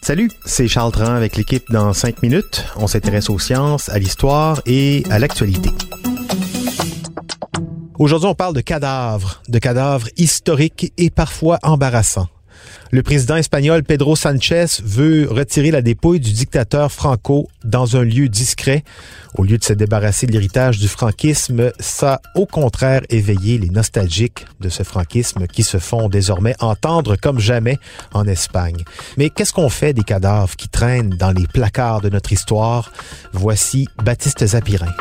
Salut, c'est Charles Tran avec l'équipe dans 5 minutes. On s'intéresse aux sciences, à l'histoire et à l'actualité. Aujourd'hui, on parle de cadavres, de cadavres historiques et parfois embarrassants. Le président espagnol Pedro Sanchez veut retirer la dépouille du dictateur Franco dans un lieu discret. Au lieu de se débarrasser de l'héritage du franquisme, ça a au contraire éveillé les nostalgiques de ce franquisme qui se font désormais entendre comme jamais en Espagne. Mais qu'est-ce qu'on fait des cadavres qui traînent dans les placards de notre histoire? Voici Baptiste Zapirin.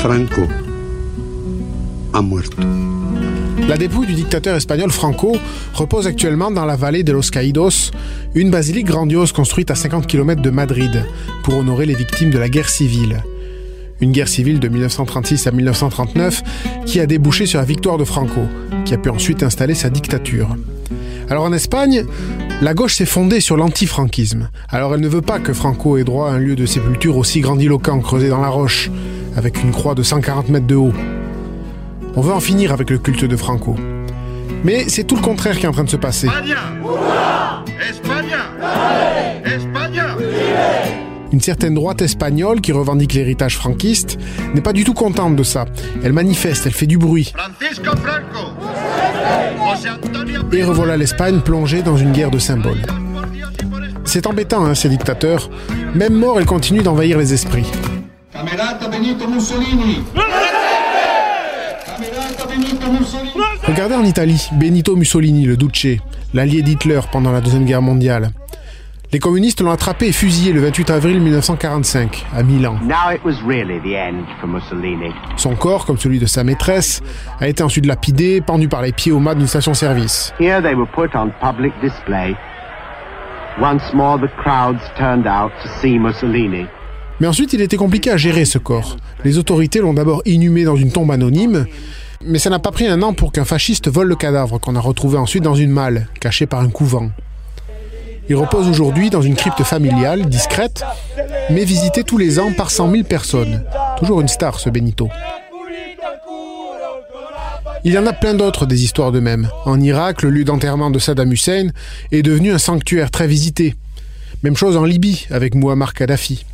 Franco a muerto. La dépouille du dictateur espagnol Franco repose actuellement dans la vallée de Los Caídos, une basilique grandiose construite à 50 km de Madrid pour honorer les victimes de la guerre civile. Une guerre civile de 1936 à 1939 qui a débouché sur la victoire de Franco, qui a pu ensuite installer sa dictature. Alors en Espagne, la gauche s'est fondée sur l'antifranquisme. Alors elle ne veut pas que Franco ait droit à un lieu de sépulture aussi grandiloquent creusé dans la roche, avec une croix de 140 mètres de haut. On veut en finir avec le culte de Franco. Mais c'est tout le contraire qui est en train de se passer. Une certaine droite espagnole qui revendique l'héritage franquiste n'est pas du tout contente de ça. Elle manifeste, elle fait du bruit. Et revoilà l'Espagne plongée dans une guerre de symboles. C'est embêtant, hein, ces dictateurs. Même mort, ils continuent d'envahir les esprits. Regardez en Italie, Benito Mussolini, le Duce, l'allié d'Hitler pendant la Deuxième Guerre mondiale. Les communistes l'ont attrapé et fusillé le 28 avril 1945 à Milan. Son corps, comme celui de sa maîtresse, a été ensuite lapidé, pendu par les pieds au mât d'une station-service. Mais ensuite, il était compliqué à gérer ce corps. Les autorités l'ont d'abord inhumé dans une tombe anonyme, mais ça n'a pas pris un an pour qu'un fasciste vole le cadavre qu'on a retrouvé ensuite dans une malle, cachée par un couvent. Il repose aujourd'hui dans une crypte familiale, discrète, mais visitée tous les ans par 100 000 personnes. Toujours une star, ce Benito. Il y en a plein d'autres des histoires de même. En Irak, le lieu d'enterrement de Saddam Hussein est devenu un sanctuaire très visité. Même chose en Libye avec Muammar Kadhafi.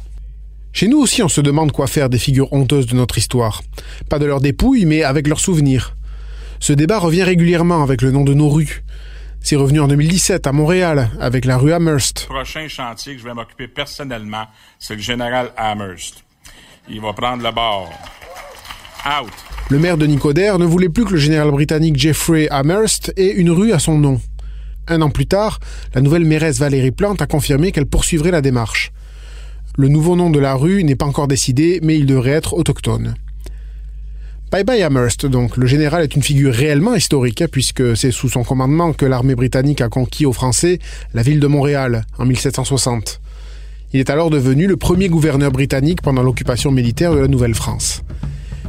Chez nous aussi, on se demande quoi faire des figures honteuses de notre histoire. Pas de leurs dépouilles, mais avec leurs souvenirs. Ce débat revient régulièrement avec le nom de nos rues. C'est revenu en 2017 à Montréal, avec la rue Amherst. Le prochain chantier que je vais m'occuper personnellement, c'est le général Amherst. Il va prendre le bord. Out. Le maire de Nicodère ne voulait plus que le général britannique Jeffrey Amherst ait une rue à son nom. Un an plus tard, la nouvelle mairesse Valérie Plante a confirmé qu'elle poursuivrait la démarche. Le nouveau nom de la rue n'est pas encore décidé, mais il devrait être autochtone. Bye bye Amherst, donc. Le général est une figure réellement historique, hein, puisque c'est sous son commandement que l'armée britannique a conquis aux Français la ville de Montréal en 1760. Il est alors devenu le premier gouverneur britannique pendant l'occupation militaire de la Nouvelle-France.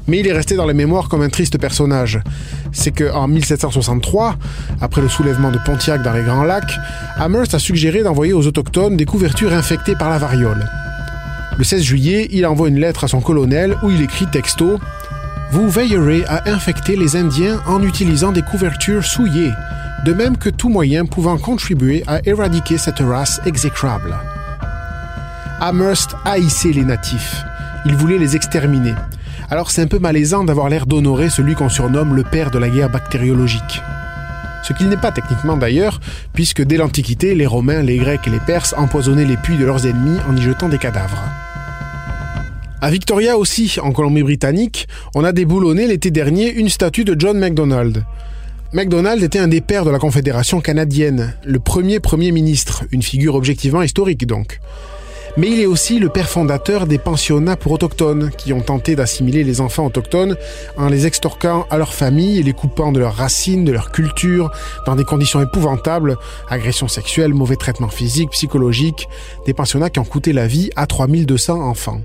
Mais il est resté dans les mémoires comme un triste personnage. C'est qu'en 1763, après le soulèvement de Pontiac dans les Grands Lacs, Amherst a suggéré d'envoyer aux Autochtones des couvertures infectées par la variole. Le 16 juillet, il envoie une lettre à son colonel où il écrit texto Vous veillerez à infecter les Indiens en utilisant des couvertures souillées, de même que tout moyen pouvant contribuer à éradiquer cette race exécrable. Amherst haïssait les natifs. Il voulait les exterminer. Alors c'est un peu malaisant d'avoir l'air d'honorer celui qu'on surnomme le père de la guerre bactériologique. Ce qu'il n'est pas techniquement d'ailleurs, puisque dès l'Antiquité, les Romains, les Grecs et les Perses empoisonnaient les puits de leurs ennemis en y jetant des cadavres. À Victoria aussi, en Colombie-Britannique, on a déboulonné l'été dernier une statue de John MacDonald. MacDonald était un des pères de la Confédération canadienne, le premier Premier ministre, une figure objectivement historique donc. Mais il est aussi le père fondateur des pensionnats pour autochtones, qui ont tenté d'assimiler les enfants autochtones en les extorquant à leur famille et les coupant de leurs racines, de leur culture, dans des conditions épouvantables, agressions sexuelles, mauvais traitements physiques, psychologiques, des pensionnats qui ont coûté la vie à 3200 enfants.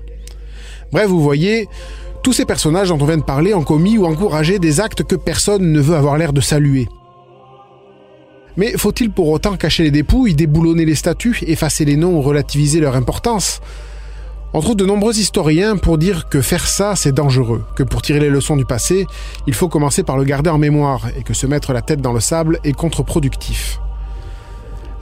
Bref, vous voyez, tous ces personnages dont on vient de parler ont commis ou encouragé des actes que personne ne veut avoir l'air de saluer. Mais faut-il pour autant cacher les dépouilles, déboulonner les statues, effacer les noms ou relativiser leur importance? On trouve de nombreux historiens pour dire que faire ça, c'est dangereux, que pour tirer les leçons du passé, il faut commencer par le garder en mémoire, et que se mettre la tête dans le sable est contre-productif.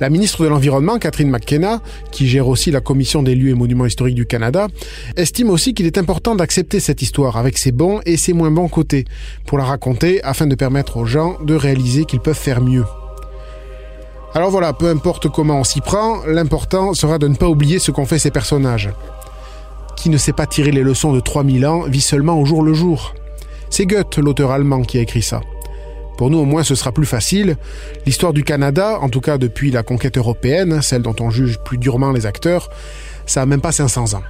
La ministre de l'Environnement, Catherine McKenna, qui gère aussi la Commission des lieux et monuments historiques du Canada, estime aussi qu'il est important d'accepter cette histoire avec ses bons et ses moins bons côtés, pour la raconter afin de permettre aux gens de réaliser qu'ils peuvent faire mieux. Alors voilà, peu importe comment on s'y prend, l'important sera de ne pas oublier ce qu'ont fait ces personnages. Qui ne sait pas tirer les leçons de 3000 ans vit seulement au jour le jour. C'est Goethe, l'auteur allemand, qui a écrit ça. Pour nous, au moins, ce sera plus facile. L'histoire du Canada, en tout cas depuis la conquête européenne, celle dont on juge plus durement les acteurs, ça a même pas 500 ans.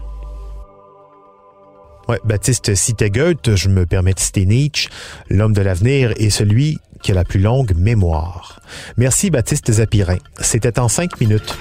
Baptiste citait Goethe, je me permets de citer Nietzsche. L'homme de l'avenir est celui qui a la plus longue mémoire. Merci Baptiste Zapirin. C'était en cinq minutes.